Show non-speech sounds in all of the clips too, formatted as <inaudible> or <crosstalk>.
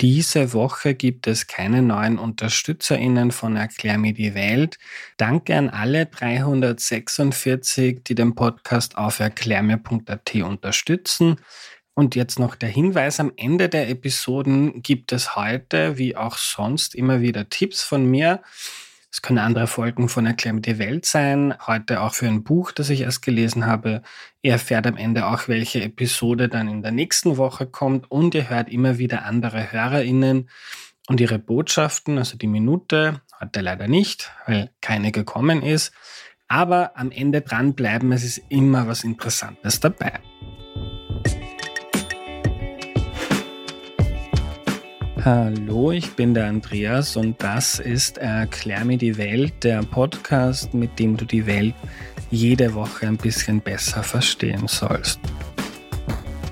Diese Woche gibt es keine neuen UnterstützerInnen von Erklär mir die Welt. Danke an alle 346, die den Podcast auf erklärmir.at unterstützen. Und jetzt noch der Hinweis, am Ende der Episoden gibt es heute, wie auch sonst, immer wieder Tipps von mir. Es können andere Folgen von Erklär mir die Welt sein. Heute auch für ein Buch, das ich erst gelesen habe. Ihr erfährt am Ende auch, welche Episode dann in der nächsten Woche kommt. Und ihr hört immer wieder andere HörerInnen und ihre Botschaften, also die Minute. Heute leider nicht, weil keine gekommen ist. Aber am Ende dranbleiben, es ist immer was Interessantes dabei. Hallo, ich bin der Andreas und das ist Erklär mir die Welt, der Podcast, mit dem du die Welt jede Woche ein bisschen besser verstehen sollst.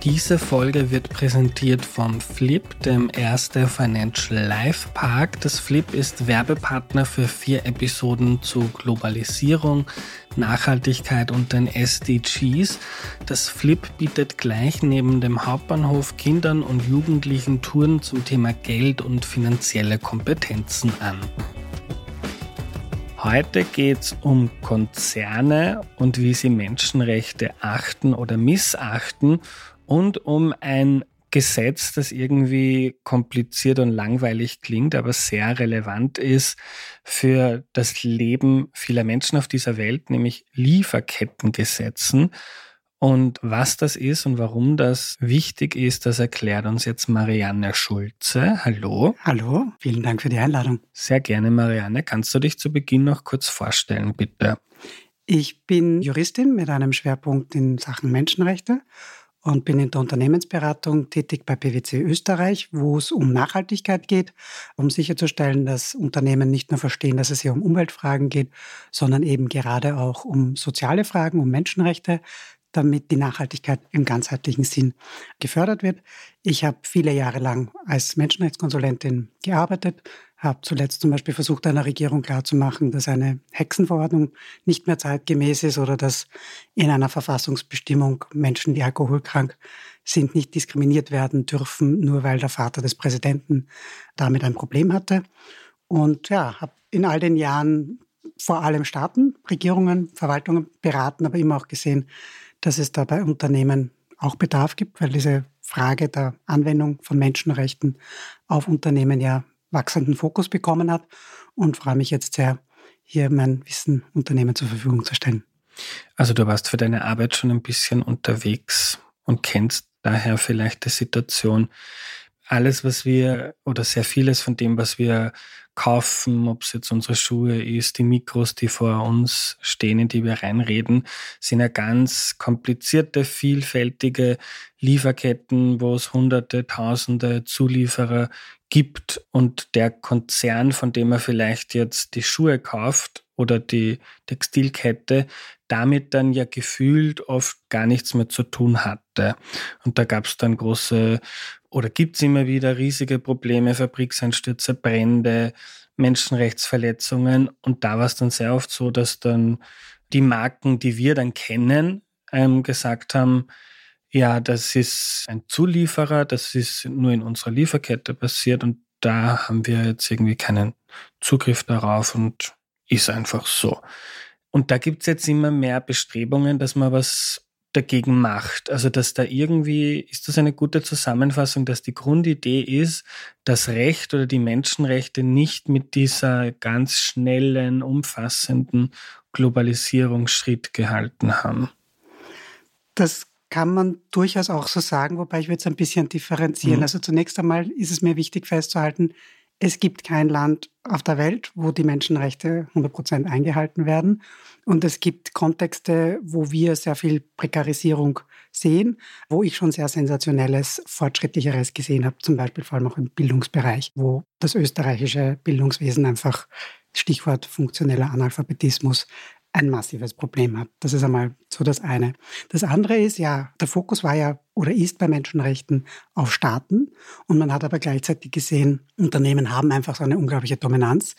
Diese Folge wird präsentiert vom Flip, dem Erste Financial Life Park. Das Flip ist Werbepartner für vier Episoden zu Globalisierung, Nachhaltigkeit und den SDGs. Das Flip bietet gleich neben dem Hauptbahnhof Kindern und Jugendlichen Touren zum Thema Geld und finanzielle Kompetenzen an. Heute geht es um Konzerne und wie sie Menschenrechte achten oder missachten und um ein Gesetz, das irgendwie kompliziert und langweilig klingt, aber sehr relevant ist für das Leben vieler Menschen auf dieser Welt, nämlich Lieferkettengesetzen. Und was das ist und warum das wichtig ist, das erklärt uns jetzt Marianne Schulze. Hallo. Hallo, vielen Dank für die Einladung. Sehr gerne, Marianne. Kannst du dich zu Beginn noch kurz vorstellen, bitte? Ich bin Juristin mit einem Schwerpunkt in Sachen Menschenrechte und bin in der Unternehmensberatung tätig bei PwC Österreich, wo es um Nachhaltigkeit geht, um sicherzustellen, dass Unternehmen nicht nur verstehen, dass es hier um Umweltfragen geht, sondern eben gerade auch um soziale Fragen, um Menschenrechte, damit die Nachhaltigkeit im ganzheitlichen Sinn gefördert wird. Ich habe viele Jahre lang als Menschenrechtskonsulentin gearbeitet, habe zuletzt zum Beispiel versucht, einer Regierung klarzumachen, dass eine Hexenverordnung nicht mehr zeitgemäß ist oder dass in einer Verfassungsbestimmung Menschen, die alkoholkrank sind, nicht diskriminiert werden dürfen, nur weil der Vater des Präsidenten damit ein Problem hatte. Und ja, habe in all den Jahren vor allem Staaten, Regierungen, Verwaltungen beraten, aber immer auch gesehen, dass es da bei Unternehmen auch Bedarf gibt, weil diese Frage der Anwendung von Menschenrechten auf Unternehmen ja wachsenden Fokus bekommen hat und freue mich jetzt sehr, hier mein Wissen Unternehmen zur Verfügung zu stellen. Also du warst für deine Arbeit schon ein bisschen unterwegs und kennst daher vielleicht die Situation. Alles, was wir oder sehr vieles von dem, was wir kaufen, ob es jetzt unsere Schuhe ist, die Mikros, die vor uns stehen, in die wir reinreden, sind ja ganz komplizierte, vielfältige Lieferketten, wo es hunderte, tausende Zulieferer gibt. Und der Konzern, von dem er vielleicht jetzt die Schuhe kauft oder die Textilkette, damit dann ja gefühlt oft gar nichts mehr zu tun hatte. Und da gab es dann große oder gibt es immer wieder riesige Probleme, Fabrikseinstürze, Brände, Menschenrechtsverletzungen. Und da war es dann sehr oft so, dass dann die Marken, die wir dann kennen, ähm, gesagt haben, ja, das ist ein Zulieferer, das ist nur in unserer Lieferkette passiert und da haben wir jetzt irgendwie keinen Zugriff darauf und ist einfach so. Und da gibt's jetzt immer mehr Bestrebungen, dass man was dagegen macht. Also dass da irgendwie, ist das eine gute Zusammenfassung, dass die Grundidee ist, dass Recht oder die Menschenrechte nicht mit dieser ganz schnellen, umfassenden Globalisierungsschritt gehalten haben. Das kann man durchaus auch so sagen, wobei ich würde es ein bisschen differenzieren. Mhm. Also zunächst einmal ist es mir wichtig festzuhalten, es gibt kein Land auf der Welt, wo die Menschenrechte 100 Prozent eingehalten werden. Und es gibt Kontexte, wo wir sehr viel Prekarisierung sehen, wo ich schon sehr sensationelles, fortschrittlicheres gesehen habe, zum Beispiel vor allem auch im Bildungsbereich, wo das österreichische Bildungswesen einfach Stichwort funktioneller Analphabetismus ein massives Problem hat. Das ist einmal so das eine. Das andere ist ja, der Fokus war ja oder ist bei Menschenrechten auf Staaten und man hat aber gleichzeitig gesehen, Unternehmen haben einfach so eine unglaubliche Dominanz.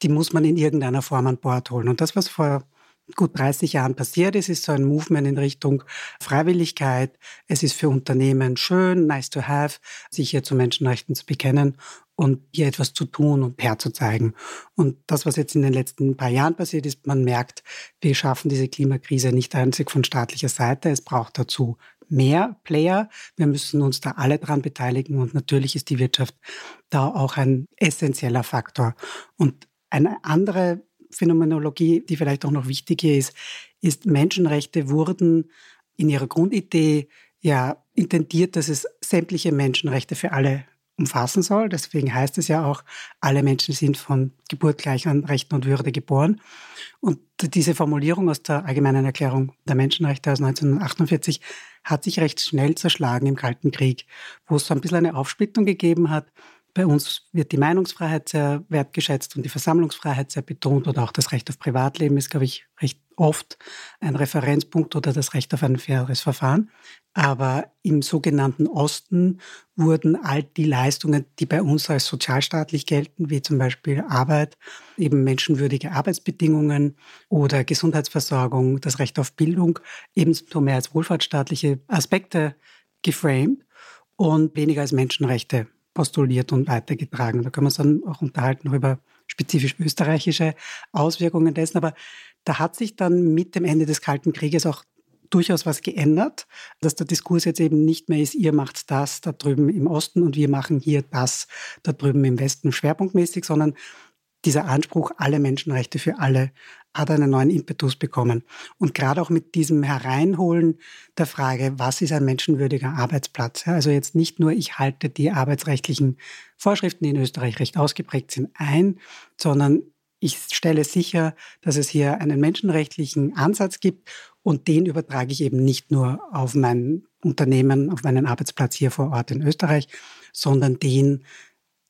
Die muss man in irgendeiner Form an Bord holen. Und das, was vor gut 30 Jahren passiert ist, ist so ein Movement in Richtung Freiwilligkeit. Es ist für Unternehmen schön, nice to have, sich hier zu Menschenrechten zu bekennen und hier etwas zu tun und herzuzeigen. Und das, was jetzt in den letzten paar Jahren passiert ist, man merkt, wir schaffen diese Klimakrise nicht einzig von staatlicher Seite. Es braucht dazu mehr Player. Wir müssen uns da alle dran beteiligen und natürlich ist die Wirtschaft da auch ein essentieller Faktor. Und eine andere Phänomenologie, die vielleicht auch noch wichtig hier ist, ist, Menschenrechte wurden in ihrer Grundidee ja intendiert, dass es sämtliche Menschenrechte für alle umfassen soll. Deswegen heißt es ja auch, alle Menschen sind von Geburt gleich an Rechten und Würde geboren. Und diese Formulierung aus der Allgemeinen Erklärung der Menschenrechte aus 1948 hat sich recht schnell zerschlagen im Kalten Krieg, wo es so ein bisschen eine Aufsplittung gegeben hat bei uns wird die Meinungsfreiheit sehr wertgeschätzt und die Versammlungsfreiheit sehr betont oder auch das Recht auf Privatleben ist, glaube ich, recht oft ein Referenzpunkt oder das Recht auf ein faires Verfahren. Aber im sogenannten Osten wurden all die Leistungen, die bei uns als sozialstaatlich gelten, wie zum Beispiel Arbeit, eben menschenwürdige Arbeitsbedingungen oder Gesundheitsversorgung, das Recht auf Bildung, ebenso mehr als wohlfahrtsstaatliche Aspekte geframed und weniger als Menschenrechte postuliert und weitergetragen. Da können wir uns dann auch unterhalten über spezifisch österreichische Auswirkungen dessen. Aber da hat sich dann mit dem Ende des Kalten Krieges auch durchaus was geändert, dass der Diskurs jetzt eben nicht mehr ist, ihr macht das da drüben im Osten und wir machen hier das da drüben im Westen schwerpunktmäßig, sondern dieser Anspruch, alle Menschenrechte für alle, hat einen neuen Impetus bekommen. Und gerade auch mit diesem Hereinholen der Frage, was ist ein menschenwürdiger Arbeitsplatz? Also jetzt nicht nur, ich halte die arbeitsrechtlichen Vorschriften, die in Österreich recht ausgeprägt sind, ein, sondern ich stelle sicher, dass es hier einen menschenrechtlichen Ansatz gibt und den übertrage ich eben nicht nur auf mein Unternehmen, auf meinen Arbeitsplatz hier vor Ort in Österreich, sondern den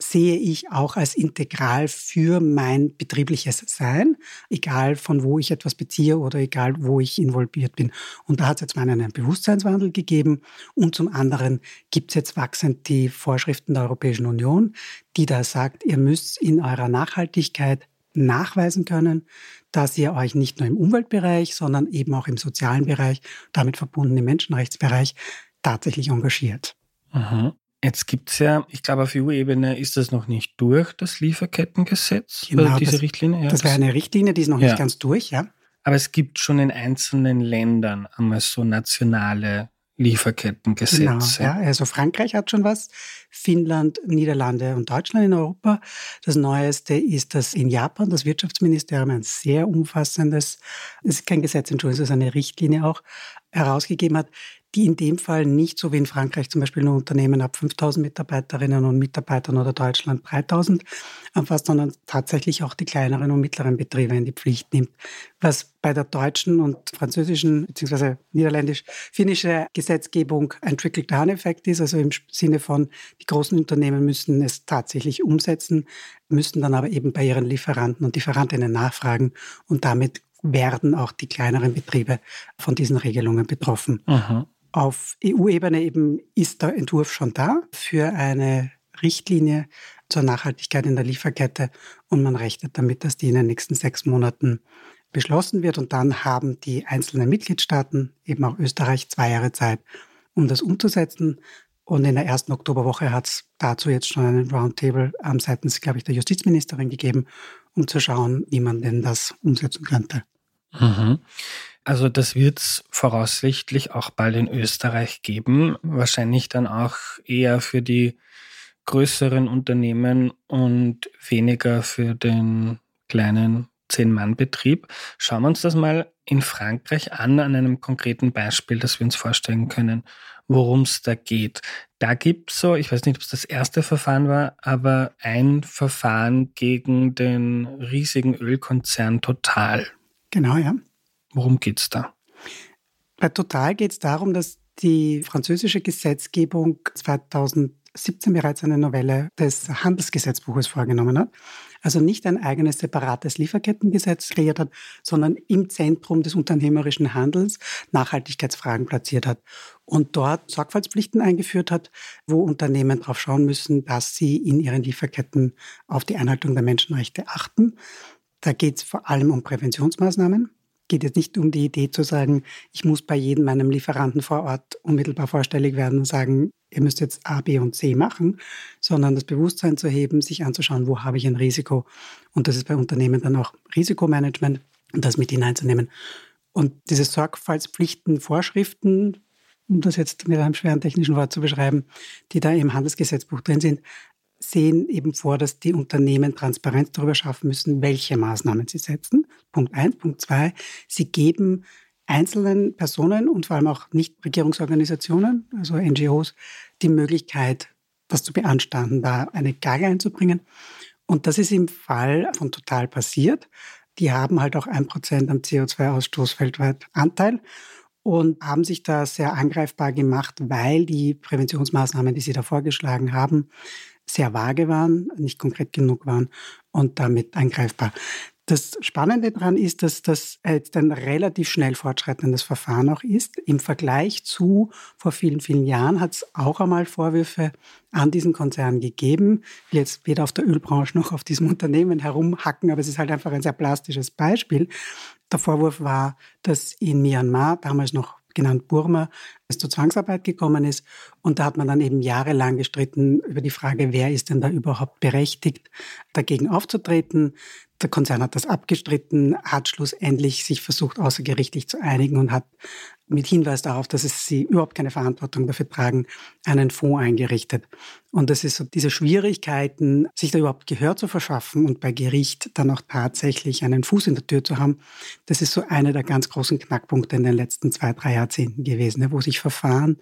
sehe ich auch als integral für mein betriebliches Sein, egal von wo ich etwas beziehe oder egal wo ich involviert bin. Und da hat es jetzt mal einen Bewusstseinswandel gegeben. Und zum anderen gibt es jetzt wachsend die Vorschriften der Europäischen Union, die da sagt, ihr müsst in eurer Nachhaltigkeit nachweisen können, dass ihr euch nicht nur im Umweltbereich, sondern eben auch im sozialen Bereich, damit verbunden im Menschenrechtsbereich, tatsächlich engagiert. Aha. Jetzt gibt es ja, ich glaube, auf EU-Ebene ist das noch nicht durch, das Lieferkettengesetz, genau, diese das, Richtlinie. Ja, das wäre eine Richtlinie, die ist noch ja. nicht ganz durch, ja. Aber es gibt schon in einzelnen Ländern einmal so nationale Lieferkettengesetze. Genau, ja. Also Frankreich hat schon was, Finnland, Niederlande und Deutschland in Europa. Das Neueste ist, dass in Japan das Wirtschaftsministerium ein sehr umfassendes, es ist kein Gesetz, Entschuldigung, es ist eine Richtlinie auch, herausgegeben hat, die in dem Fall nicht so wie in Frankreich zum Beispiel nur Unternehmen ab 5000 Mitarbeiterinnen und Mitarbeitern oder Deutschland 3000 umfasst, sondern tatsächlich auch die kleineren und mittleren Betriebe in die Pflicht nimmt. Was bei der deutschen und französischen bzw. niederländisch-finnische Gesetzgebung ein Trickle-Down-Effekt ist, also im Sinne von, die großen Unternehmen müssen es tatsächlich umsetzen, müssen dann aber eben bei ihren Lieferanten und Lieferantinnen nachfragen und damit werden auch die kleineren Betriebe von diesen Regelungen betroffen. Aha. Auf EU-Ebene eben ist der Entwurf schon da für eine Richtlinie zur Nachhaltigkeit in der Lieferkette und man rechnet damit, dass die in den nächsten sechs Monaten beschlossen wird und dann haben die einzelnen Mitgliedstaaten, eben auch Österreich, zwei Jahre Zeit, um das umzusetzen. Und in der ersten Oktoberwoche hat es dazu jetzt schon einen Roundtable am seitens, glaube ich, der Justizministerin gegeben, um zu schauen, wie man denn das umsetzen könnte. Mhm. Also das wird es voraussichtlich auch bald in Österreich geben, wahrscheinlich dann auch eher für die größeren Unternehmen und weniger für den kleinen Zehn-Mann-Betrieb. Schauen wir uns das mal in Frankreich an, an einem konkreten Beispiel, das wir uns vorstellen können, worum es da geht. Da gibt es so, ich weiß nicht, ob es das erste Verfahren war, aber ein Verfahren gegen den riesigen Ölkonzern Total. Genau, ja. Worum geht es da? Bei Total geht es darum, dass die französische Gesetzgebung 2017 bereits eine Novelle des Handelsgesetzbuches vorgenommen hat. Also nicht ein eigenes separates Lieferkettengesetz kreiert hat, sondern im Zentrum des unternehmerischen Handels Nachhaltigkeitsfragen platziert hat und dort Sorgfaltspflichten eingeführt hat, wo Unternehmen darauf schauen müssen, dass sie in ihren Lieferketten auf die Einhaltung der Menschenrechte achten. Da geht es vor allem um Präventionsmaßnahmen. Geht jetzt nicht um die Idee zu sagen, ich muss bei jedem meinem Lieferanten vor Ort unmittelbar vorstellig werden und sagen, ihr müsst jetzt A, B und C machen, sondern das Bewusstsein zu heben, sich anzuschauen, wo habe ich ein Risiko. Und das ist bei Unternehmen dann auch Risikomanagement und das mit hineinzunehmen. Und diese Sorgfaltspflichten, Vorschriften, um das jetzt mit einem schweren technischen Wort zu beschreiben, die da im Handelsgesetzbuch drin sind, sehen eben vor, dass die Unternehmen Transparenz darüber schaffen müssen, welche Maßnahmen sie setzen. Punkt eins. Punkt zwei, sie geben einzelnen Personen und vor allem auch Nichtregierungsorganisationen, also NGOs, die Möglichkeit, das zu beanstanden, da eine Klage einzubringen. Und das ist im Fall von Total passiert. Die haben halt auch ein Prozent am CO2-Ausstoß weltweit Anteil und haben sich da sehr angreifbar gemacht, weil die Präventionsmaßnahmen, die sie da vorgeschlagen haben, sehr vage waren, nicht konkret genug waren und damit angreifbar. Das Spannende daran ist, dass das jetzt ein relativ schnell fortschreitendes Verfahren auch ist. Im Vergleich zu vor vielen, vielen Jahren hat es auch einmal Vorwürfe an diesen Konzern gegeben. Ich will jetzt weder auf der Ölbranche noch auf diesem <laughs> Unternehmen herumhacken, aber es ist halt einfach ein sehr plastisches Beispiel. Der Vorwurf war, dass in Myanmar, damals noch genannt Burma, es zur Zwangsarbeit gekommen ist. Und da hat man dann eben jahrelang gestritten über die Frage, wer ist denn da überhaupt berechtigt, dagegen aufzutreten. Der Konzern hat das abgestritten, hat schlussendlich sich versucht, außergerichtlich zu einigen und hat mit Hinweis darauf, dass es sie überhaupt keine Verantwortung dafür tragen, einen Fonds eingerichtet. Und das ist so diese Schwierigkeiten, sich da überhaupt Gehör zu verschaffen und bei Gericht dann auch tatsächlich einen Fuß in der Tür zu haben. Das ist so einer der ganz großen Knackpunkte in den letzten zwei, drei Jahrzehnten gewesen, ne, wo sich Verfahren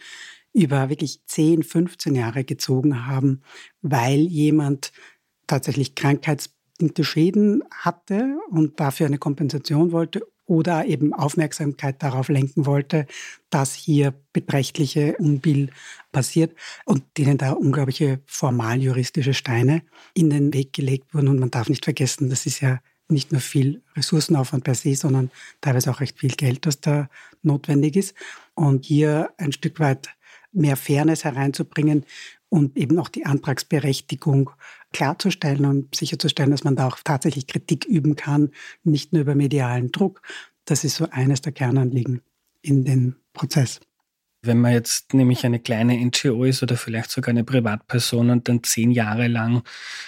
über wirklich 10, 15 Jahre gezogen haben, weil jemand tatsächlich krankheitsbedingte Schäden hatte und dafür eine Kompensation wollte oder eben Aufmerksamkeit darauf lenken wollte, dass hier beträchtliche Unbill passiert und denen da unglaubliche formaljuristische Steine in den Weg gelegt wurden. Und man darf nicht vergessen, das ist ja nicht nur viel Ressourcenaufwand per se, sondern teilweise auch recht viel Geld, das da notwendig ist. Und hier ein Stück weit mehr Fairness hereinzubringen und eben auch die Antragsberechtigung klarzustellen und sicherzustellen, dass man da auch tatsächlich Kritik üben kann, nicht nur über medialen Druck. Das ist so eines der Kernanliegen in den Prozess. Wenn man jetzt nämlich eine kleine NGO ist oder vielleicht sogar eine Privatperson und dann zehn Jahre lang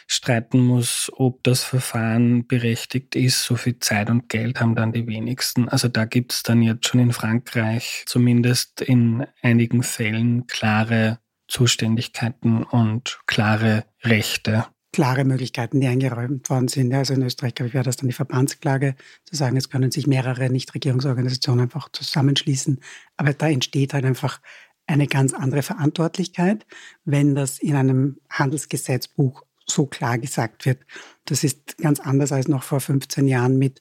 streiten muss, ob das Verfahren berechtigt ist, so viel Zeit und Geld haben dann die wenigsten. Also da gibt es dann jetzt schon in Frankreich zumindest in einigen Fällen klare Zuständigkeiten und klare Rechte. Klare Möglichkeiten, die eingeräumt worden sind. Also in Österreich, glaube ich, wäre das dann die Verbandsklage, zu sagen, es können sich mehrere Nichtregierungsorganisationen einfach zusammenschließen. Aber da entsteht halt einfach eine ganz andere Verantwortlichkeit, wenn das in einem Handelsgesetzbuch so klar gesagt wird. Das ist ganz anders als noch vor 15 Jahren mit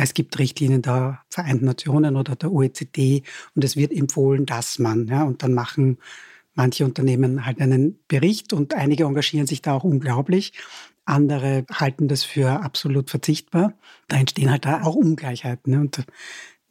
es gibt Richtlinien der Vereinten Nationen oder der OECD und es wird empfohlen, dass man, ja, und dann machen manche Unternehmen halt einen Bericht und einige engagieren sich da auch unglaublich. Andere halten das für absolut verzichtbar. Da entstehen halt da auch Ungleichheiten. Ne? Und der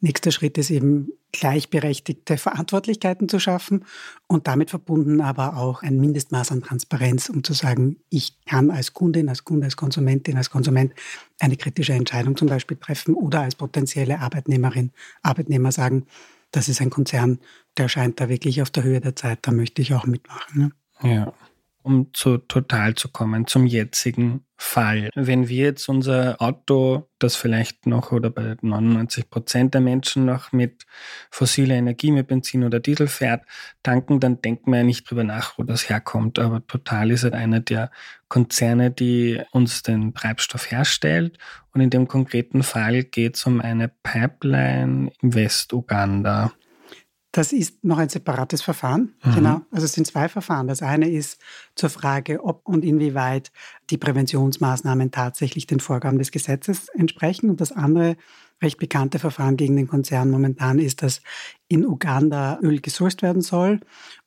nächste Schritt ist eben gleichberechtigte Verantwortlichkeiten zu schaffen und damit verbunden aber auch ein Mindestmaß an Transparenz, um zu sagen, ich kann als Kundin, als Kunde, als Konsumentin, als Konsument eine kritische Entscheidung zum Beispiel treffen oder als potenzielle Arbeitnehmerin, Arbeitnehmer sagen, das ist ein Konzern, der scheint da wirklich auf der Höhe der Zeit, da möchte ich auch mitmachen. Ne? Ja. Um zu total zu kommen, zum jetzigen Fall. Wenn wir jetzt unser Auto, das vielleicht noch oder bei 99 Prozent der Menschen noch mit fossiler Energie, mit Benzin oder Diesel fährt, tanken, dann denken wir ja nicht drüber nach, wo das herkommt. Aber Total ist halt einer der Konzerne, die uns den Treibstoff herstellt. Und in dem konkreten Fall geht es um eine Pipeline im West-Uganda. Das ist noch ein separates Verfahren. Mhm. Genau. Also es sind zwei Verfahren. Das eine ist zur Frage, ob und inwieweit die Präventionsmaßnahmen tatsächlich den Vorgaben des Gesetzes entsprechen. Und das andere recht bekannte Verfahren gegen den Konzern momentan ist, dass in Uganda Öl gesourced werden soll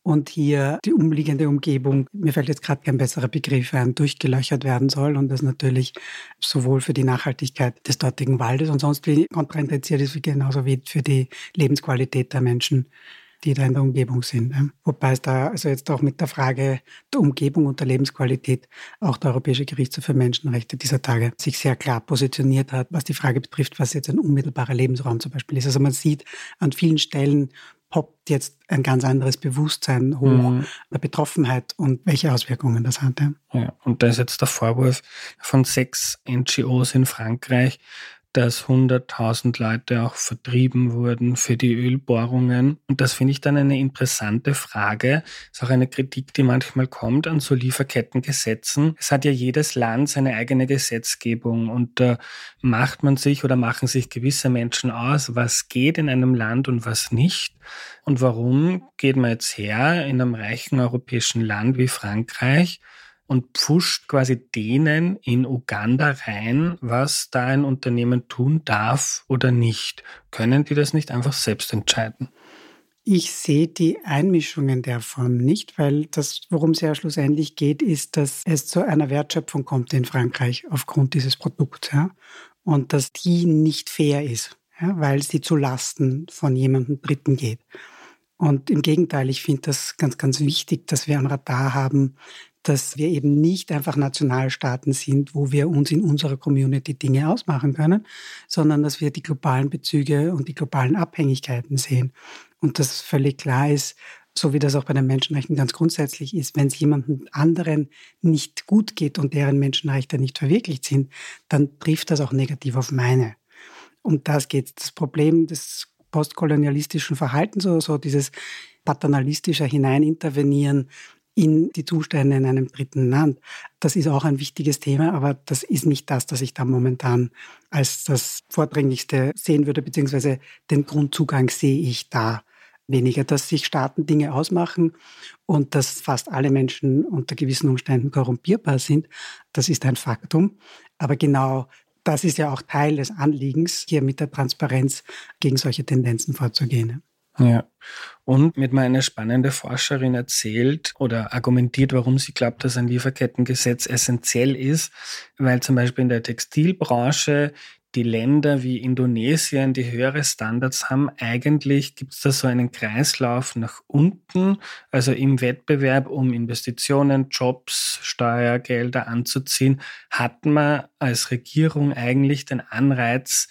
und hier die umliegende Umgebung, mir fällt jetzt gerade kein besserer Begriff ein, durchgelöchert werden soll und das natürlich sowohl für die Nachhaltigkeit des dortigen Waldes und sonst wie kontraindiziert ist, genauso wie für die Lebensqualität der Menschen die da in der Umgebung sind. Wobei es da also jetzt auch mit der Frage der Umgebung und der Lebensqualität auch der Europäische Gerichtshof für Menschenrechte dieser Tage sich sehr klar positioniert hat, was die Frage betrifft, was jetzt ein unmittelbarer Lebensraum zum Beispiel ist. Also man sieht an vielen Stellen poppt jetzt ein ganz anderes Bewusstsein hoch mhm. der Betroffenheit und welche Auswirkungen das hatte. Ja, und da ist jetzt der Vorwurf von sechs NGOs in Frankreich, dass 100.000 Leute auch vertrieben wurden für die Ölbohrungen. Und das finde ich dann eine interessante Frage. Ist auch eine Kritik, die manchmal kommt an so Lieferkettengesetzen. Es hat ja jedes Land seine eigene Gesetzgebung und da macht man sich oder machen sich gewisse Menschen aus, was geht in einem Land und was nicht. Und warum geht man jetzt her in einem reichen europäischen Land wie Frankreich und pfuscht quasi denen in Uganda rein, was da ein Unternehmen tun darf oder nicht. Können die das nicht einfach selbst entscheiden? Ich sehe die Einmischung in der Form nicht, weil das, worum es ja schlussendlich geht, ist, dass es zu einer Wertschöpfung kommt in Frankreich aufgrund dieses Produkts. Ja? Und dass die nicht fair ist, ja? weil sie zu Lasten von jemandem Dritten geht. Und im Gegenteil, ich finde das ganz, ganz wichtig, dass wir ein Radar haben, dass wir eben nicht einfach Nationalstaaten sind, wo wir uns in unserer Community Dinge ausmachen können, sondern dass wir die globalen Bezüge und die globalen Abhängigkeiten sehen. Und dass völlig klar ist, so wie das auch bei den Menschenrechten ganz grundsätzlich ist, wenn es jemandem anderen nicht gut geht und deren Menschenrechte nicht verwirklicht sind, dann trifft das auch negativ auf meine. Um das geht Das Problem des postkolonialistischen Verhaltens oder so, dieses paternalistische Hineinintervenieren in die Zustände in einem dritten Land. Das ist auch ein wichtiges Thema, aber das ist nicht das, das ich da momentan als das Vordringlichste sehen würde, beziehungsweise den Grundzugang sehe ich da weniger, dass sich Staaten Dinge ausmachen und dass fast alle Menschen unter gewissen Umständen korrumpierbar sind. Das ist ein Faktum. Aber genau das ist ja auch Teil des Anliegens, hier mit der Transparenz gegen solche Tendenzen vorzugehen. Ja. Und mit mir eine spannende Forscherin erzählt oder argumentiert, warum sie glaubt, dass ein Lieferkettengesetz essentiell ist, weil zum Beispiel in der Textilbranche die Länder wie Indonesien, die höhere Standards haben, eigentlich gibt es da so einen Kreislauf nach unten, also im Wettbewerb um Investitionen, Jobs, Steuergelder anzuziehen, hat man als Regierung eigentlich den Anreiz,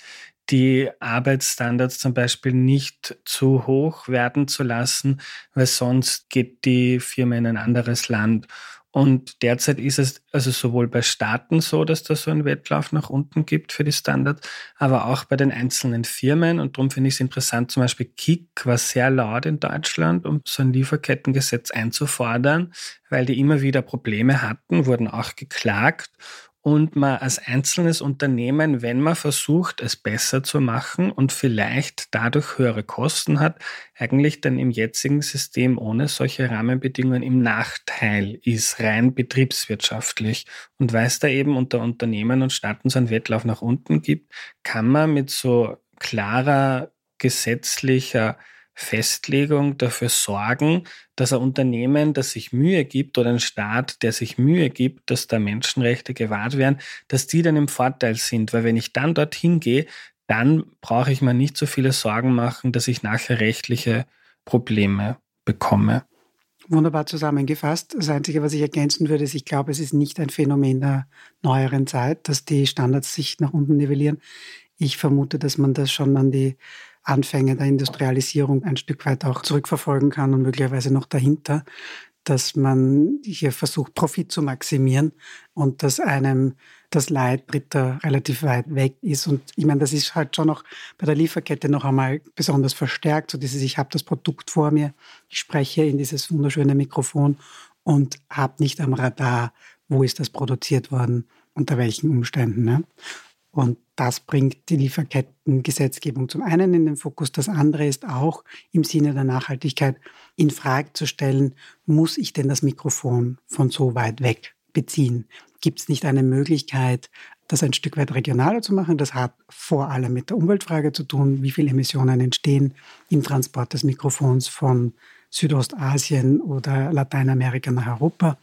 die Arbeitsstandards zum Beispiel nicht zu hoch werden zu lassen, weil sonst geht die Firma in ein anderes Land. Und derzeit ist es also sowohl bei Staaten so, dass da so einen Wettlauf nach unten gibt für die Standards, aber auch bei den einzelnen Firmen. Und darum finde ich es interessant, zum Beispiel Kik war sehr laut in Deutschland, um so ein Lieferkettengesetz einzufordern, weil die immer wieder Probleme hatten, wurden auch geklagt und man als einzelnes Unternehmen, wenn man versucht, es besser zu machen und vielleicht dadurch höhere Kosten hat, eigentlich dann im jetzigen System ohne solche Rahmenbedingungen im Nachteil ist, rein betriebswirtschaftlich. Und weil es da eben unter Unternehmen und Staaten so einen Wettlauf nach unten gibt, kann man mit so klarer gesetzlicher Festlegung dafür sorgen, dass ein Unternehmen, das sich Mühe gibt oder ein Staat, der sich Mühe gibt, dass da Menschenrechte gewahrt werden, dass die dann im Vorteil sind. Weil wenn ich dann dorthin gehe, dann brauche ich mir nicht so viele Sorgen machen, dass ich nachher rechtliche Probleme bekomme. Wunderbar zusammengefasst. Das Einzige, was ich ergänzen würde, ist, ich glaube, es ist nicht ein Phänomen der neueren Zeit, dass die Standards sich nach unten nivellieren. Ich vermute, dass man das schon an die Anfänge der Industrialisierung ein Stück weit auch zurückverfolgen kann und möglicherweise noch dahinter, dass man hier versucht, Profit zu maximieren und dass einem das Leid Dritter relativ weit weg ist. Und ich meine, das ist halt schon noch bei der Lieferkette noch einmal besonders verstärkt, so dieses, ich habe das Produkt vor mir, ich spreche in dieses wunderschöne Mikrofon und habe nicht am Radar, wo ist das produziert worden, unter welchen Umständen. Ne? Und das bringt die Lieferkettengesetzgebung zum einen in den Fokus. Das andere ist auch im Sinne der Nachhaltigkeit in Frage zu stellen, muss ich denn das Mikrofon von so weit weg beziehen? Gibt es nicht eine Möglichkeit, das ein Stück weit regionaler zu machen? Das hat vor allem mit der Umweltfrage zu tun. Wie viele Emissionen entstehen im Transport des Mikrofons von Südostasien oder Lateinamerika nach Europa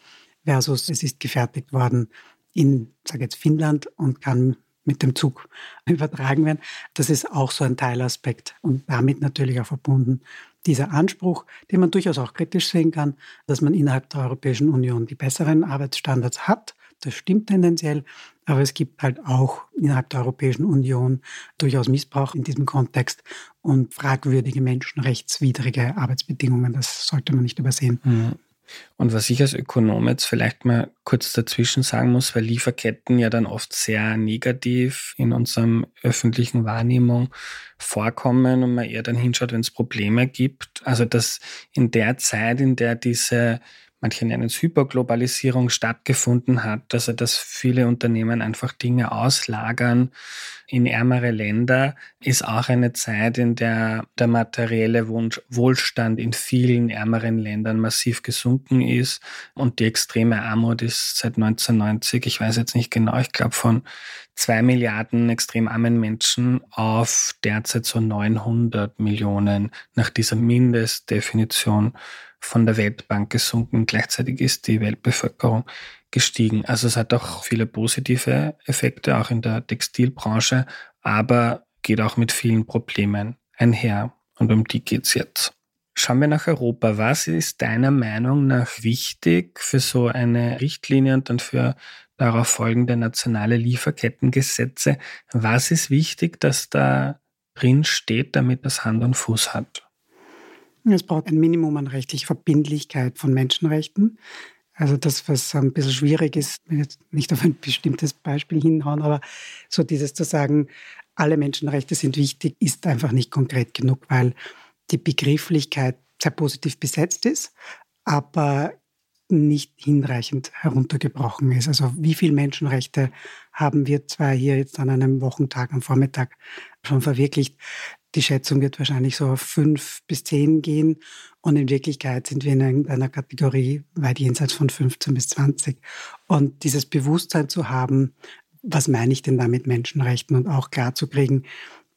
versus es ist gefertigt worden in, sage jetzt Finnland und kann mit dem Zug <laughs> übertragen werden. Das ist auch so ein Teilaspekt und damit natürlich auch verbunden dieser Anspruch, den man durchaus auch kritisch sehen kann, dass man innerhalb der Europäischen Union die besseren Arbeitsstandards hat. Das stimmt tendenziell, aber es gibt halt auch innerhalb der Europäischen Union durchaus Missbrauch in diesem Kontext und fragwürdige menschenrechtswidrige Arbeitsbedingungen. Das sollte man nicht übersehen. Mhm. Und was ich als Ökonom jetzt vielleicht mal kurz dazwischen sagen muss, weil Lieferketten ja dann oft sehr negativ in unserem öffentlichen Wahrnehmung vorkommen und man eher dann hinschaut, wenn es Probleme gibt. Also dass in der Zeit, in der diese manche nennen es Hyperglobalisierung stattgefunden hat, also dass viele Unternehmen einfach Dinge auslagern in ärmere Länder, ist auch eine Zeit, in der der materielle Wohlstand in vielen ärmeren Ländern massiv gesunken ist. Und die extreme Armut ist seit 1990, ich weiß jetzt nicht genau, ich glaube von zwei Milliarden extrem armen Menschen auf derzeit so 900 Millionen nach dieser Mindestdefinition von der Weltbank gesunken. Gleichzeitig ist die Weltbevölkerung gestiegen. Also es hat auch viele positive Effekte, auch in der Textilbranche, aber geht auch mit vielen Problemen einher. Und um die geht's jetzt. Schauen wir nach Europa. Was ist deiner Meinung nach wichtig für so eine Richtlinie und dann für darauf folgende nationale Lieferkettengesetze? Was ist wichtig, dass da drin steht, damit das Hand und Fuß hat? Es braucht ein Minimum an rechtlicher Verbindlichkeit von Menschenrechten. Also das, was ein bisschen schwierig ist, wenn jetzt nicht auf ein bestimmtes Beispiel hinhauen, aber so dieses zu sagen, alle Menschenrechte sind wichtig, ist einfach nicht konkret genug, weil die Begrifflichkeit sehr positiv besetzt ist, aber nicht hinreichend heruntergebrochen ist. Also wie viele Menschenrechte haben wir zwar hier jetzt an einem Wochentag am Vormittag schon verwirklicht? Die Schätzung wird wahrscheinlich so auf fünf bis zehn gehen. Und in Wirklichkeit sind wir in einer Kategorie weit jenseits von 15 bis 20. Und dieses Bewusstsein zu haben, was meine ich denn da mit Menschenrechten und auch klar zu kriegen,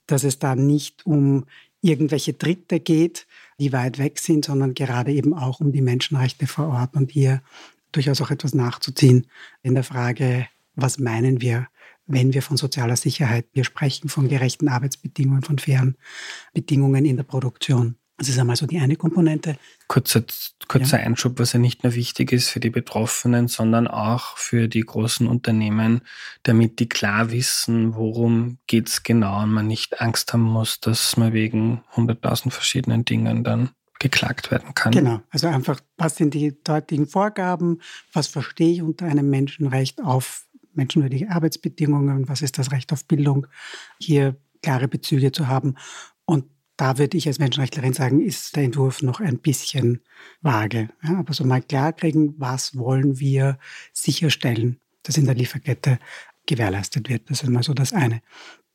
dass es da nicht um irgendwelche Dritte geht, die weit weg sind, sondern gerade eben auch um die Menschenrechte vor Ort und hier durchaus auch etwas nachzuziehen in der Frage, was meinen wir wenn wir von sozialer Sicherheit, wir sprechen von gerechten Arbeitsbedingungen, von fairen Bedingungen in der Produktion. Das ist einmal so die eine Komponente. Kurzer, kurzer ja. Einschub, was ja nicht nur wichtig ist für die Betroffenen, sondern auch für die großen Unternehmen, damit die klar wissen, worum geht's genau und man nicht Angst haben muss, dass man wegen 100.000 verschiedenen Dingen dann geklagt werden kann. Genau, also einfach, was sind die dortigen Vorgaben, was verstehe ich unter einem Menschenrecht auf menschenwürdige Arbeitsbedingungen, was ist das Recht auf Bildung, hier klare Bezüge zu haben. Und da würde ich als Menschenrechtlerin sagen, ist der Entwurf noch ein bisschen vage. Ja, aber so mal klar kriegen, was wollen wir sicherstellen, dass in der Lieferkette gewährleistet wird. Das ist mal so das eine.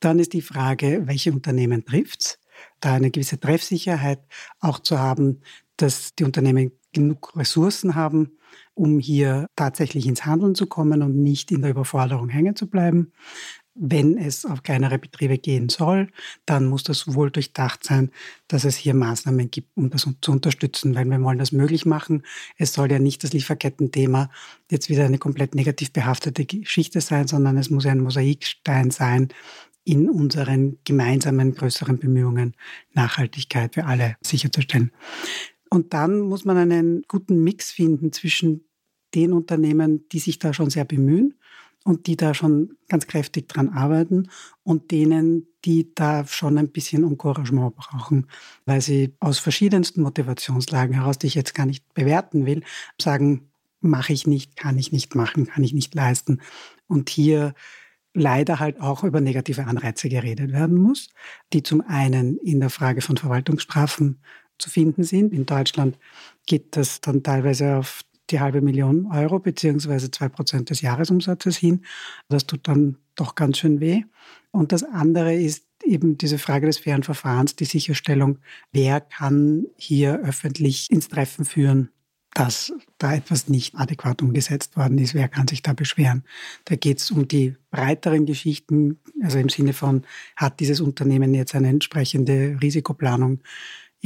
Dann ist die Frage, welche Unternehmen trifft's? Da eine gewisse Treffsicherheit auch zu haben, dass die Unternehmen genug Ressourcen haben, um hier tatsächlich ins Handeln zu kommen und nicht in der Überforderung hängen zu bleiben. Wenn es auf kleinere Betriebe gehen soll, dann muss das wohl durchdacht sein, dass es hier Maßnahmen gibt, um das zu unterstützen, weil wir wollen das möglich machen. Es soll ja nicht das Lieferkettenthema jetzt wieder eine komplett negativ behaftete Geschichte sein, sondern es muss ein Mosaikstein sein in unseren gemeinsamen größeren Bemühungen, Nachhaltigkeit für alle sicherzustellen. Und dann muss man einen guten Mix finden zwischen den Unternehmen, die sich da schon sehr bemühen und die da schon ganz kräftig dran arbeiten und denen, die da schon ein bisschen Encouragement brauchen, weil sie aus verschiedensten Motivationslagen heraus, die ich jetzt gar nicht bewerten will, sagen, mache ich nicht, kann ich nicht machen, kann ich nicht leisten. Und hier leider halt auch über negative Anreize geredet werden muss, die zum einen in der Frage von Verwaltungsstrafen zu finden sind. In Deutschland geht das dann teilweise auf die halbe Million Euro beziehungsweise zwei Prozent des Jahresumsatzes hin. Das tut dann doch ganz schön weh. Und das andere ist eben diese Frage des fairen Verfahrens, die Sicherstellung, wer kann hier öffentlich ins Treffen führen, dass da etwas nicht adäquat umgesetzt worden ist, wer kann sich da beschweren. Da geht es um die breiteren Geschichten, also im Sinne von, hat dieses Unternehmen jetzt eine entsprechende Risikoplanung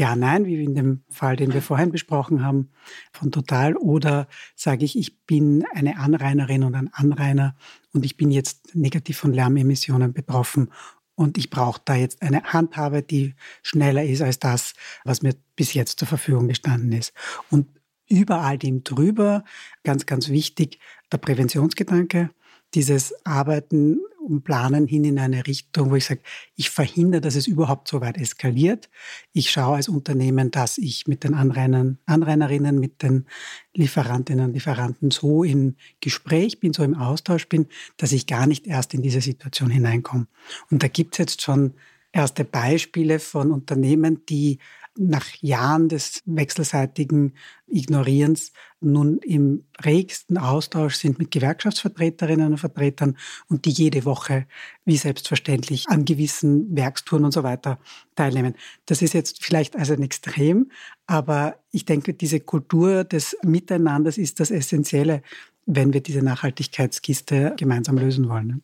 ja, nein, wie in dem Fall, den wir vorhin besprochen haben, von Total. Oder sage ich, ich bin eine Anrainerin und ein Anrainer und ich bin jetzt negativ von Lärmemissionen betroffen und ich brauche da jetzt eine Handhabe, die schneller ist als das, was mir bis jetzt zur Verfügung gestanden ist. Und über all dem drüber, ganz, ganz wichtig, der Präventionsgedanke, dieses Arbeiten und Planen hin in eine Richtung, wo ich sage, ich verhindere, dass es überhaupt so weit eskaliert. Ich schaue als Unternehmen, dass ich mit den Anrainern, Anrainerinnen, mit den Lieferantinnen und Lieferanten so in Gespräch bin, so im Austausch bin, dass ich gar nicht erst in diese Situation hineinkomme. Und da gibt es jetzt schon erste Beispiele von Unternehmen, die nach Jahren des wechselseitigen Ignorierens nun im regsten Austausch sind mit Gewerkschaftsvertreterinnen und Vertretern und die jede Woche wie selbstverständlich an gewissen Werkstouren und so weiter teilnehmen. Das ist jetzt vielleicht also ein Extrem, aber ich denke, diese Kultur des Miteinanders ist das Essentielle, wenn wir diese Nachhaltigkeitskiste gemeinsam lösen wollen.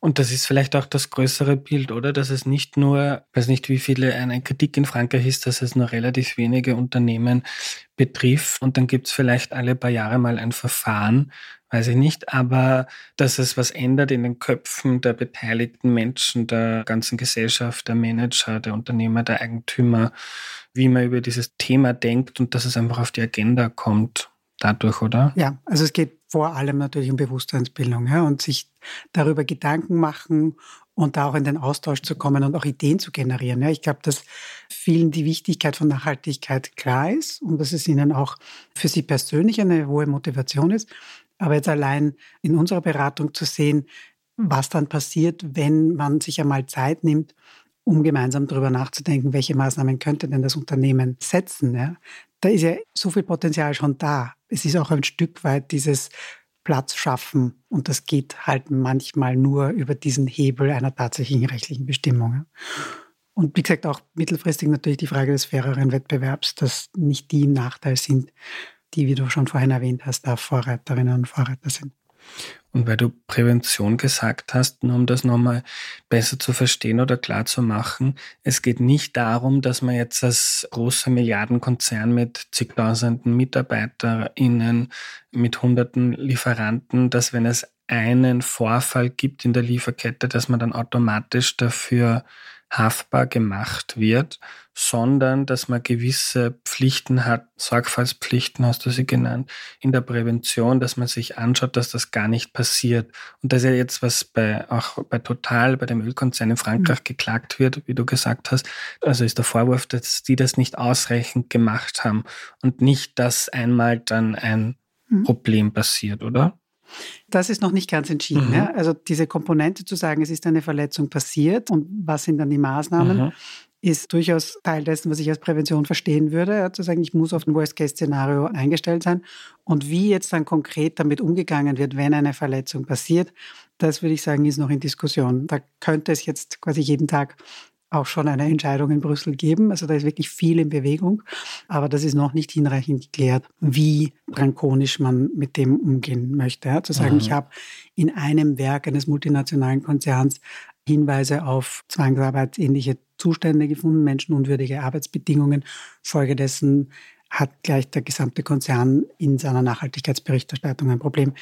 Und das ist vielleicht auch das größere Bild, oder? Dass es nicht nur, ich weiß nicht, wie viele eine Kritik in Frankreich ist, dass es nur relativ wenige Unternehmen betrifft. Und dann gibt es vielleicht alle paar Jahre mal ein Verfahren, weiß ich nicht, aber dass es was ändert in den Köpfen der beteiligten Menschen, der ganzen Gesellschaft, der Manager, der Unternehmer, der Eigentümer, wie man über dieses Thema denkt und dass es einfach auf die Agenda kommt dadurch, oder? Ja, also es geht vor allem natürlich um Bewusstseinsbildung ja, und sich darüber Gedanken machen und da auch in den Austausch zu kommen und auch Ideen zu generieren. Ja. Ich glaube, dass vielen die Wichtigkeit von Nachhaltigkeit klar ist und dass es ihnen auch für sie persönlich eine hohe Motivation ist. Aber jetzt allein in unserer Beratung zu sehen, was dann passiert, wenn man sich einmal Zeit nimmt, um gemeinsam darüber nachzudenken, welche Maßnahmen könnte denn das Unternehmen setzen. Ja? Da ist ja so viel Potenzial schon da es ist auch ein Stück weit dieses Platz schaffen. Und das geht halt manchmal nur über diesen Hebel einer tatsächlichen rechtlichen Bestimmung. Und wie gesagt, auch mittelfristig natürlich die Frage des faireren Wettbewerbs, dass nicht die im Nachteil sind, die, wie du schon vorhin erwähnt hast, da Vorreiterinnen und Vorreiter sind. Und weil du Prävention gesagt hast, nur um das nochmal besser zu verstehen oder klar zu machen, es geht nicht darum, dass man jetzt als großer Milliardenkonzern mit zigtausenden MitarbeiterInnen, mit hunderten Lieferanten, dass wenn es einen Vorfall gibt in der Lieferkette, dass man dann automatisch dafür haftbar gemacht wird, sondern dass man gewisse Pflichten hat, Sorgfaltspflichten hast du sie genannt, in der Prävention, dass man sich anschaut, dass das gar nicht passiert. Und das ist ja jetzt, was bei, auch bei Total, bei dem Ölkonzern in Frankreich mhm. geklagt wird, wie du gesagt hast. Also ist der Vorwurf, dass die das nicht ausreichend gemacht haben und nicht, dass einmal dann ein mhm. Problem passiert, oder? Das ist noch nicht ganz entschieden. Mhm. Ja? Also diese Komponente zu sagen, es ist eine Verletzung passiert und was sind dann die Maßnahmen, mhm. ist durchaus Teil dessen, was ich als Prävention verstehen würde, ja? zu sagen, ich muss auf ein Worst-Case-Szenario eingestellt sein. Und wie jetzt dann konkret damit umgegangen wird, wenn eine Verletzung passiert, das würde ich sagen, ist noch in Diskussion. Da könnte es jetzt quasi jeden Tag auch schon eine Entscheidung in Brüssel geben. Also da ist wirklich viel in Bewegung. Aber das ist noch nicht hinreichend geklärt, wie drankonisch man mit dem umgehen möchte. Ja, zu sagen, mhm. ich habe in einem Werk eines multinationalen Konzerns Hinweise auf zwangsarbeitsähnliche Zustände gefunden, menschenunwürdige Arbeitsbedingungen. Folgedessen hat gleich der gesamte Konzern in seiner Nachhaltigkeitsberichterstattung ein Problem.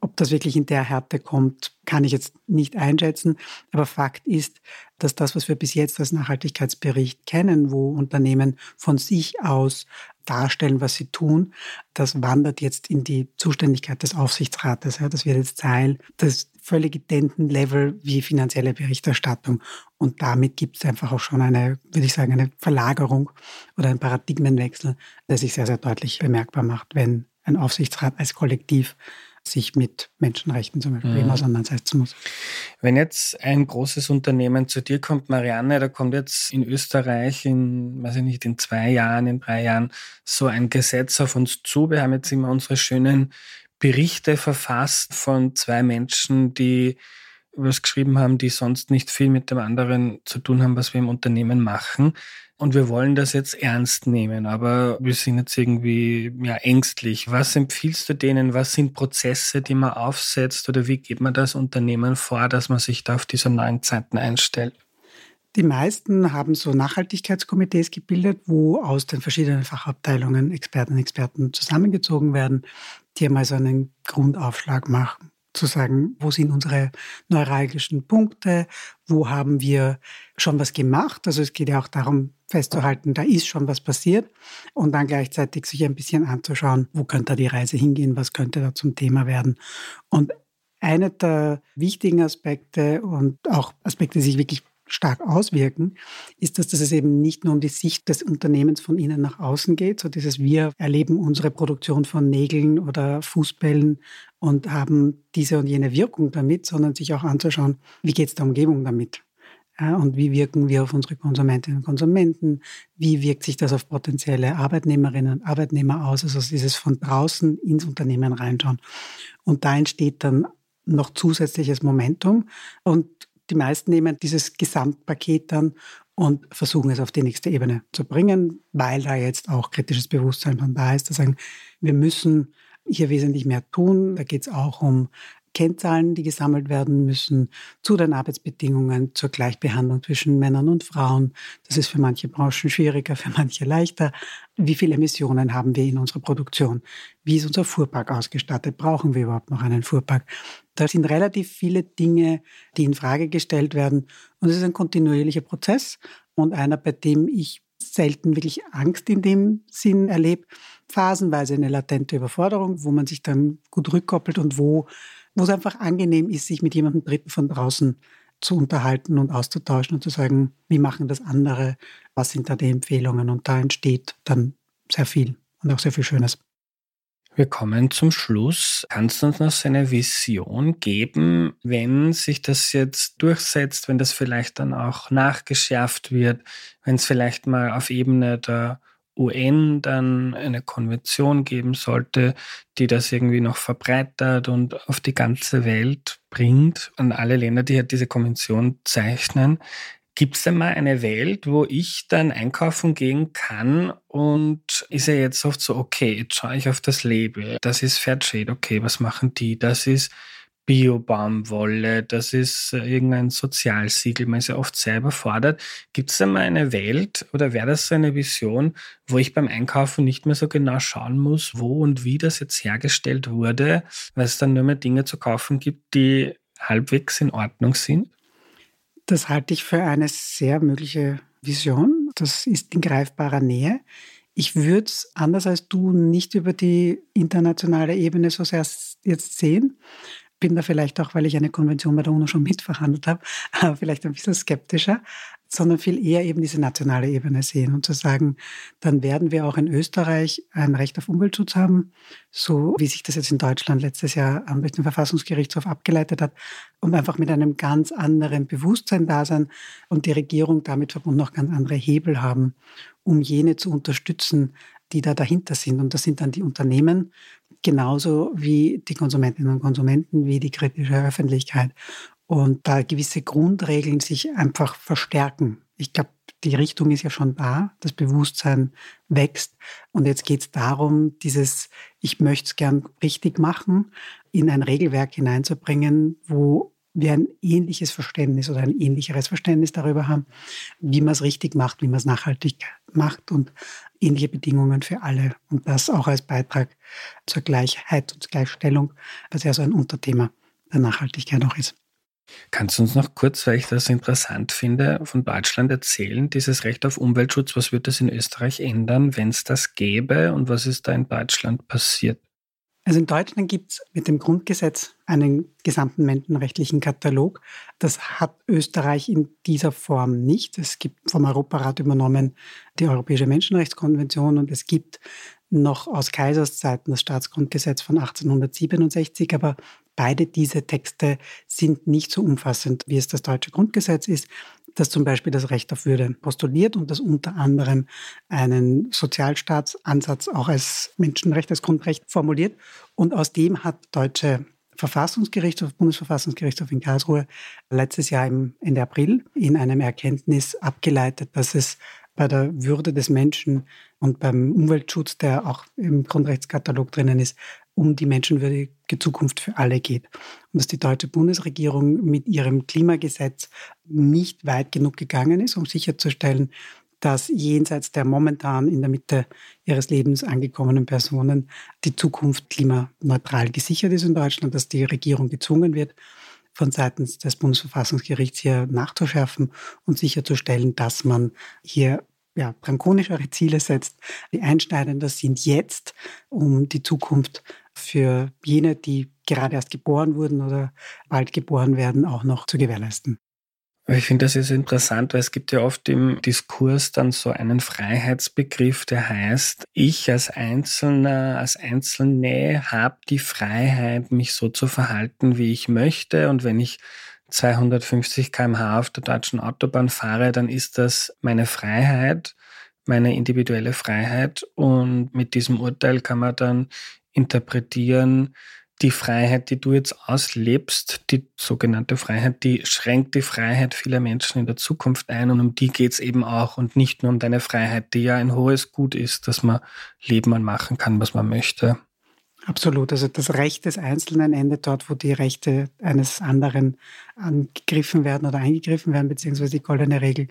Ob das wirklich in der Härte kommt, kann ich jetzt nicht einschätzen. Aber Fakt ist, dass das, was wir bis jetzt als Nachhaltigkeitsbericht kennen, wo Unternehmen von sich aus darstellen, was sie tun, das wandert jetzt in die Zuständigkeit des Aufsichtsrates. Das wird jetzt Teil des völlig identen Level wie finanzielle Berichterstattung. Und damit gibt es einfach auch schon eine, würde ich sagen, eine Verlagerung oder ein Paradigmenwechsel, der sich sehr, sehr deutlich bemerkbar macht, wenn ein Aufsichtsrat als Kollektiv sich mit Menschenrechten zum Beispiel mhm. auseinandersetzen muss. Wenn jetzt ein großes Unternehmen zu dir kommt, Marianne, da kommt jetzt in Österreich in, weiß ich nicht, in zwei Jahren, in drei Jahren so ein Gesetz auf uns zu. Wir haben jetzt immer unsere schönen Berichte verfasst von zwei Menschen, die was geschrieben haben, die sonst nicht viel mit dem anderen zu tun haben, was wir im Unternehmen machen. Und wir wollen das jetzt ernst nehmen, aber wir sind jetzt irgendwie ja, ängstlich. Was empfiehlst du denen? Was sind Prozesse, die man aufsetzt oder wie geht man das Unternehmen vor, dass man sich da auf diese neuen Zeiten einstellt? Die meisten haben so Nachhaltigkeitskomitees gebildet, wo aus den verschiedenen Fachabteilungen Experten und Experten zusammengezogen werden, die einmal so einen Grundaufschlag machen. Zu sagen, wo sind unsere neuralgischen Punkte, wo haben wir schon was gemacht. Also es geht ja auch darum festzuhalten, da ist schon was passiert und dann gleichzeitig sich ein bisschen anzuschauen, wo könnte die Reise hingehen, was könnte da zum Thema werden. Und einer der wichtigen Aspekte und auch Aspekte, die sich wirklich stark auswirken, ist, dass das eben nicht nur um die Sicht des Unternehmens von innen nach außen geht, so dieses wir erleben unsere Produktion von Nägeln oder Fußbällen und haben diese und jene Wirkung damit, sondern sich auch anzuschauen, wie geht es der Umgebung damit? Ja, und wie wirken wir auf unsere Konsumentinnen und Konsumenten? Wie wirkt sich das auf potenzielle Arbeitnehmerinnen und Arbeitnehmer aus? Also dieses von draußen ins Unternehmen reinschauen. Und da entsteht dann noch zusätzliches Momentum. Und die meisten nehmen dieses Gesamtpaket dann und versuchen es auf die nächste Ebene zu bringen, weil da jetzt auch kritisches Bewusstsein von da ist, zu sagen, wir müssen hier wesentlich mehr tun. Da geht es auch um Kennzahlen, die gesammelt werden müssen zu den Arbeitsbedingungen, zur Gleichbehandlung zwischen Männern und Frauen. Das ist für manche Branchen schwieriger, für manche leichter. Wie viele Emissionen haben wir in unserer Produktion? Wie ist unser Fuhrpark ausgestattet? Brauchen wir überhaupt noch einen Fuhrpark? Da sind relativ viele Dinge, die in Frage gestellt werden. Und es ist ein kontinuierlicher Prozess und einer, bei dem ich selten wirklich Angst in dem Sinn erlebe. Phasenweise eine latente Überforderung, wo man sich dann gut rückkoppelt und wo wo es einfach angenehm ist, sich mit jemandem Dritten von draußen zu unterhalten und auszutauschen und zu sagen, wie machen das andere, was sind da die Empfehlungen und da entsteht dann sehr viel und auch sehr viel Schönes. Wir kommen zum Schluss. Kannst du uns noch eine Vision geben, wenn sich das jetzt durchsetzt, wenn das vielleicht dann auch nachgeschärft wird, wenn es vielleicht mal auf Ebene der UN dann eine Konvention geben sollte, die das irgendwie noch verbreitert und auf die ganze Welt bringt, an alle Länder, die halt diese Konvention zeichnen. Gibt es denn mal eine Welt, wo ich dann einkaufen gehen kann und ist ja jetzt oft so, okay, jetzt schaue ich auf das Label, das ist Fairtrade, okay, was machen die? Das ist Bio-Baumwolle, das ist äh, irgendein Sozialsiegel, man ist ja oft selber fordert. Gibt es da mal eine Welt oder wäre das so eine Vision, wo ich beim Einkaufen nicht mehr so genau schauen muss, wo und wie das jetzt hergestellt wurde, weil es dann nur mehr Dinge zu kaufen gibt, die halbwegs in Ordnung sind? Das halte ich für eine sehr mögliche Vision. Das ist in greifbarer Nähe. Ich würde es anders als du nicht über die internationale Ebene so sehr jetzt sehen bin da vielleicht auch, weil ich eine Konvention bei der UNO schon mitverhandelt habe, <laughs> vielleicht ein bisschen skeptischer, sondern viel eher eben diese nationale Ebene sehen und zu sagen, dann werden wir auch in Österreich ein Recht auf Umweltschutz haben, so wie sich das jetzt in Deutschland letztes Jahr durch den Verfassungsgerichtshof abgeleitet hat und einfach mit einem ganz anderen Bewusstsein da sein und die Regierung damit verbunden noch ganz andere Hebel haben, um jene zu unterstützen, die da dahinter sind. Und das sind dann die Unternehmen, genauso wie die Konsumentinnen und Konsumenten, wie die kritische Öffentlichkeit. Und da gewisse Grundregeln sich einfach verstärken. Ich glaube, die Richtung ist ja schon da, das Bewusstsein wächst. Und jetzt geht es darum, dieses, ich möchte es gern richtig machen, in ein Regelwerk hineinzubringen, wo wir ein ähnliches Verständnis oder ein ähnlicheres Verständnis darüber haben, wie man es richtig macht, wie man es nachhaltig macht und ähnliche Bedingungen für alle. Und das auch als Beitrag zur Gleichheit und Gleichstellung, was ja so ein Unterthema der Nachhaltigkeit auch ist. Kannst du uns noch kurz, weil ich das interessant finde, von Deutschland erzählen, dieses Recht auf Umweltschutz, was wird das in Österreich ändern, wenn es das gäbe und was ist da in Deutschland passiert? Also in Deutschland gibt es mit dem Grundgesetz einen gesamten menschenrechtlichen Katalog. Das hat Österreich in dieser Form nicht. Es gibt vom Europarat übernommen die Europäische Menschenrechtskonvention und es gibt noch aus Kaiserszeiten das Staatsgrundgesetz von 1867, aber beide diese Texte sind nicht so umfassend, wie es das deutsche Grundgesetz ist, das zum Beispiel das Recht auf Würde postuliert und das unter anderem einen Sozialstaatsansatz auch als Menschenrecht, als Grundrecht formuliert. Und aus dem hat deutsche Verfassungsgerichtshof, Bundesverfassungsgerichtshof in Karlsruhe letztes Jahr im Ende April in einem Erkenntnis abgeleitet, dass es bei der Würde des Menschen und beim Umweltschutz, der auch im Grundrechtskatalog drinnen ist, um die menschenwürdige Zukunft für alle geht. Und dass die deutsche Bundesregierung mit ihrem Klimagesetz nicht weit genug gegangen ist, um sicherzustellen, dass jenseits der momentan in der Mitte ihres Lebens angekommenen Personen die Zukunft klimaneutral gesichert ist in Deutschland, dass die Regierung gezwungen wird, von seitens des Bundesverfassungsgerichts hier nachzuschärfen und sicherzustellen, dass man hier ja, drankonischere Ziele setzt, die einschneidender sind jetzt, um die Zukunft für jene, die gerade erst geboren wurden oder bald geboren werden, auch noch zu gewährleisten. Ich finde das ist interessant, weil es gibt ja oft im Diskurs dann so einen Freiheitsbegriff, der heißt, ich als Einzelner, als Einzelne habe die Freiheit, mich so zu verhalten, wie ich möchte. Und wenn ich 250 kmh auf der deutschen Autobahn fahre, dann ist das meine Freiheit, meine individuelle Freiheit. Und mit diesem Urteil kann man dann interpretieren, die Freiheit, die du jetzt auslebst, die sogenannte Freiheit, die schränkt die Freiheit vieler Menschen in der Zukunft ein und um die geht es eben auch und nicht nur um deine Freiheit, die ja ein hohes Gut ist, dass man leben und machen kann, was man möchte. Absolut. Also das Recht des Einzelnen endet dort, wo die Rechte eines anderen angegriffen werden oder eingegriffen werden, beziehungsweise die goldene Regel,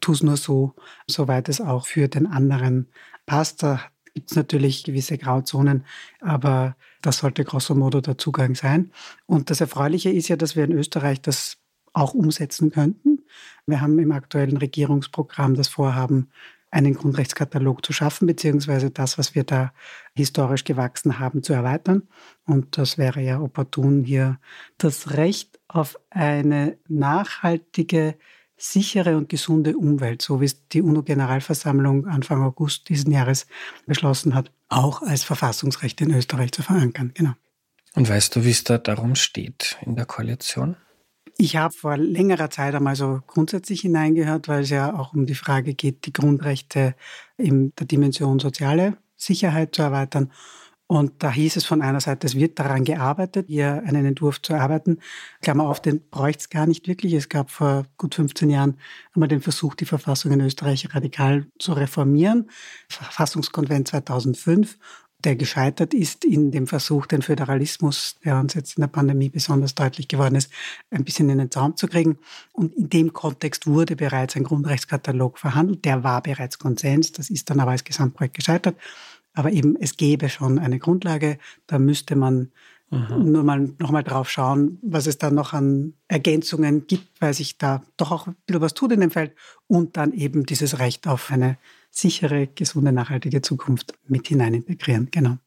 tu es nur so, soweit es auch für den anderen passt. Da gibt es natürlich gewisse Grauzonen, aber das sollte grosso modo der Zugang sein. Und das Erfreuliche ist ja, dass wir in Österreich das auch umsetzen könnten. Wir haben im aktuellen Regierungsprogramm das Vorhaben, einen Grundrechtskatalog zu schaffen, beziehungsweise das, was wir da historisch gewachsen haben, zu erweitern. Und das wäre ja opportun, hier das Recht auf eine nachhaltige, sichere und gesunde Umwelt, so wie es die UNO-Generalversammlung Anfang August diesen Jahres beschlossen hat, auch als Verfassungsrecht in Österreich zu verankern. Genau. Und weißt du, wie es da darum steht in der Koalition? Ich habe vor längerer Zeit einmal so grundsätzlich hineingehört, weil es ja auch um die Frage geht, die Grundrechte in der Dimension soziale Sicherheit zu erweitern. Und da hieß es von einer Seite, es wird daran gearbeitet, hier einen Entwurf zu arbeiten. Klammer auf, den bräuchte es gar nicht wirklich. Es gab vor gut 15 Jahren einmal den Versuch, die Verfassung in Österreich radikal zu reformieren. Verfassungskonvent 2005 der gescheitert ist in dem Versuch, den Föderalismus, der uns jetzt in der Pandemie besonders deutlich geworden ist, ein bisschen in den Zaum zu kriegen. Und in dem Kontext wurde bereits ein Grundrechtskatalog verhandelt. Der war bereits Konsens. Das ist dann aber als Gesamtprojekt gescheitert. Aber eben, es gäbe schon eine Grundlage. Da müsste man Mhm. Nur mal nochmal drauf schauen, was es da noch an Ergänzungen gibt, weil sich da doch auch ein bisschen was tut in dem Feld und dann eben dieses Recht auf eine sichere, gesunde, nachhaltige Zukunft mit hinein integrieren. Genau.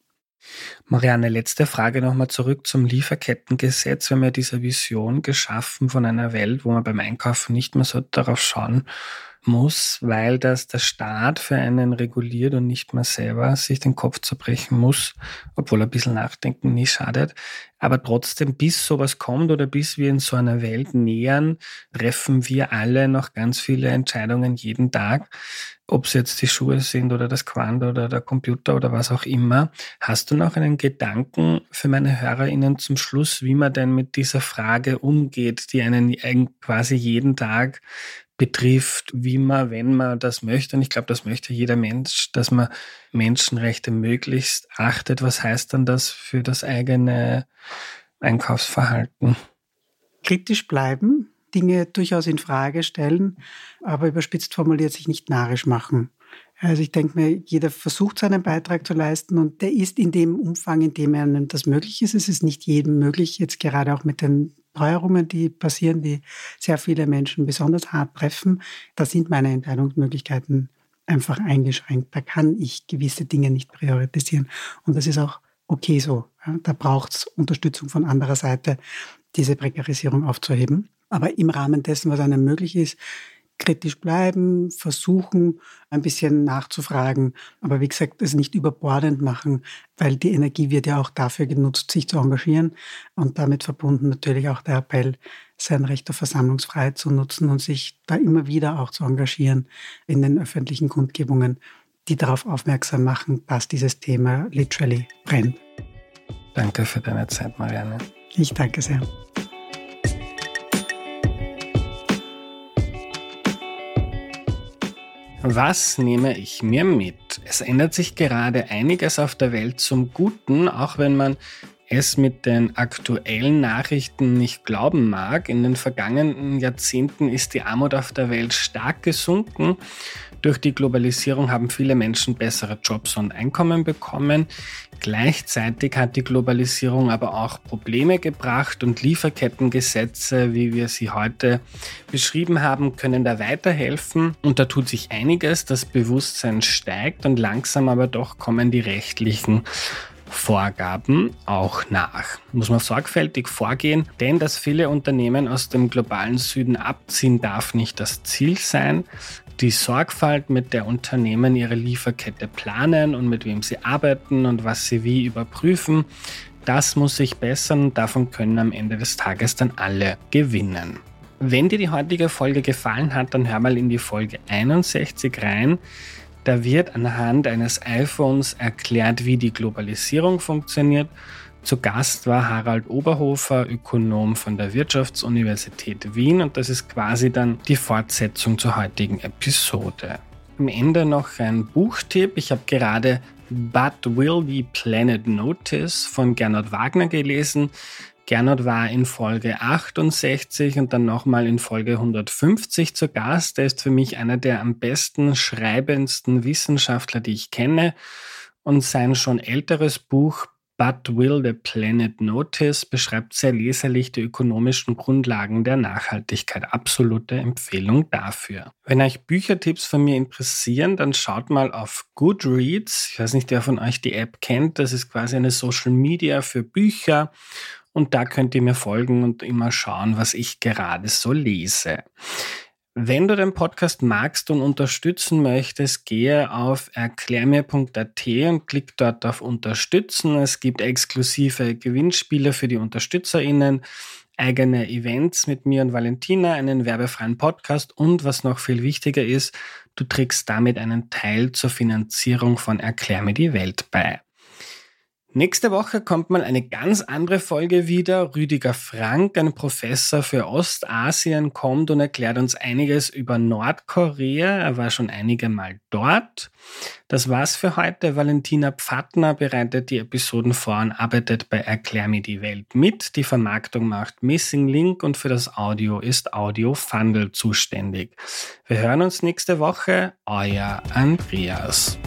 Marianne, letzte Frage nochmal zurück zum Lieferkettengesetz. Wir haben ja diese Vision geschaffen von einer Welt, wo man beim Einkaufen nicht mehr so darauf schauen muss, weil das der Staat für einen reguliert und nicht mehr selber sich den Kopf zerbrechen muss, obwohl ein bisschen nachdenken nie schadet. Aber trotzdem, bis sowas kommt oder bis wir in so einer Welt nähern, treffen wir alle noch ganz viele Entscheidungen jeden Tag. Ob es jetzt die Schuhe sind oder das Quant oder der Computer oder was auch immer. Hast du noch einen Gedanken für meine HörerInnen zum Schluss, wie man denn mit dieser Frage umgeht, die einen quasi jeden Tag betrifft, wie man, wenn man das möchte, und ich glaube, das möchte jeder Mensch, dass man Menschenrechte möglichst achtet. Was heißt dann das für das eigene Einkaufsverhalten? Kritisch bleiben, Dinge durchaus in Frage stellen, aber überspitzt formuliert sich nicht narisch machen. Also ich denke mir, jeder versucht seinen Beitrag zu leisten und der ist in dem Umfang, in dem einem das möglich ist. Es ist nicht jedem möglich, jetzt gerade auch mit den Teuerungen, die passieren, die sehr viele Menschen besonders hart treffen. Da sind meine Entscheidungsmöglichkeiten einfach eingeschränkt. Da kann ich gewisse Dinge nicht priorisieren. Und das ist auch okay so. Da braucht es Unterstützung von anderer Seite, diese Prekarisierung aufzuheben. Aber im Rahmen dessen, was einem möglich ist, kritisch bleiben, versuchen, ein bisschen nachzufragen, aber wie gesagt, es nicht überbordend machen, weil die Energie wird ja auch dafür genutzt, sich zu engagieren und damit verbunden natürlich auch der Appell, sein Recht auf Versammlungsfreiheit zu nutzen und sich da immer wieder auch zu engagieren in den öffentlichen Kundgebungen, die darauf aufmerksam machen, dass dieses Thema literally brennt. Danke für deine Zeit, Marianne. Ich danke sehr. Was nehme ich mir mit? Es ändert sich gerade einiges auf der Welt zum Guten, auch wenn man es mit den aktuellen Nachrichten nicht glauben mag, in den vergangenen Jahrzehnten ist die Armut auf der Welt stark gesunken. Durch die Globalisierung haben viele Menschen bessere Jobs und Einkommen bekommen. Gleichzeitig hat die Globalisierung aber auch Probleme gebracht und Lieferkettengesetze, wie wir sie heute beschrieben haben, können da weiterhelfen. Und da tut sich einiges, das Bewusstsein steigt und langsam aber doch kommen die rechtlichen Vorgaben auch nach. Muss man sorgfältig vorgehen, denn dass viele Unternehmen aus dem globalen Süden abziehen, darf nicht das Ziel sein. Die Sorgfalt, mit der Unternehmen ihre Lieferkette planen und mit wem sie arbeiten und was sie wie überprüfen, das muss sich bessern davon können am Ende des Tages dann alle gewinnen. Wenn dir die heutige Folge gefallen hat, dann hör mal in die Folge 61 rein. Da wird anhand eines iPhones erklärt, wie die Globalisierung funktioniert. Zu Gast war Harald Oberhofer, Ökonom von der Wirtschaftsuniversität Wien und das ist quasi dann die Fortsetzung zur heutigen Episode. Am Ende noch ein Buchtipp. Ich habe gerade But Will the Planet Notice von Gernot Wagner gelesen. Gernot war in Folge 68 und dann nochmal in Folge 150 zu Gast. Er ist für mich einer der am besten schreibendsten Wissenschaftler, die ich kenne. Und sein schon älteres Buch But Will the Planet Notice beschreibt sehr leserlich die ökonomischen Grundlagen der Nachhaltigkeit. Absolute Empfehlung dafür. Wenn euch Büchertipps von mir interessieren, dann schaut mal auf Goodreads. Ich weiß nicht, wer von euch die App kennt. Das ist quasi eine Social Media für Bücher. Und da könnt ihr mir folgen und immer schauen, was ich gerade so lese. Wenn du den Podcast magst und unterstützen möchtest, gehe auf erklärmir.at und klick dort auf Unterstützen. Es gibt exklusive Gewinnspiele für die UnterstützerInnen, eigene Events mit mir und Valentina, einen werbefreien Podcast und was noch viel wichtiger ist, du trägst damit einen Teil zur Finanzierung von Erklär mir die Welt bei. Nächste Woche kommt mal eine ganz andere Folge wieder. Rüdiger Frank, ein Professor für Ostasien, kommt und erklärt uns einiges über Nordkorea. Er war schon einige Mal dort. Das war's für heute. Valentina Pfattner bereitet die Episoden vor und arbeitet bei Erklär mir die Welt mit. Die Vermarktung macht Missing Link und für das Audio ist Audio Fundel zuständig. Wir hören uns nächste Woche. Euer Andreas.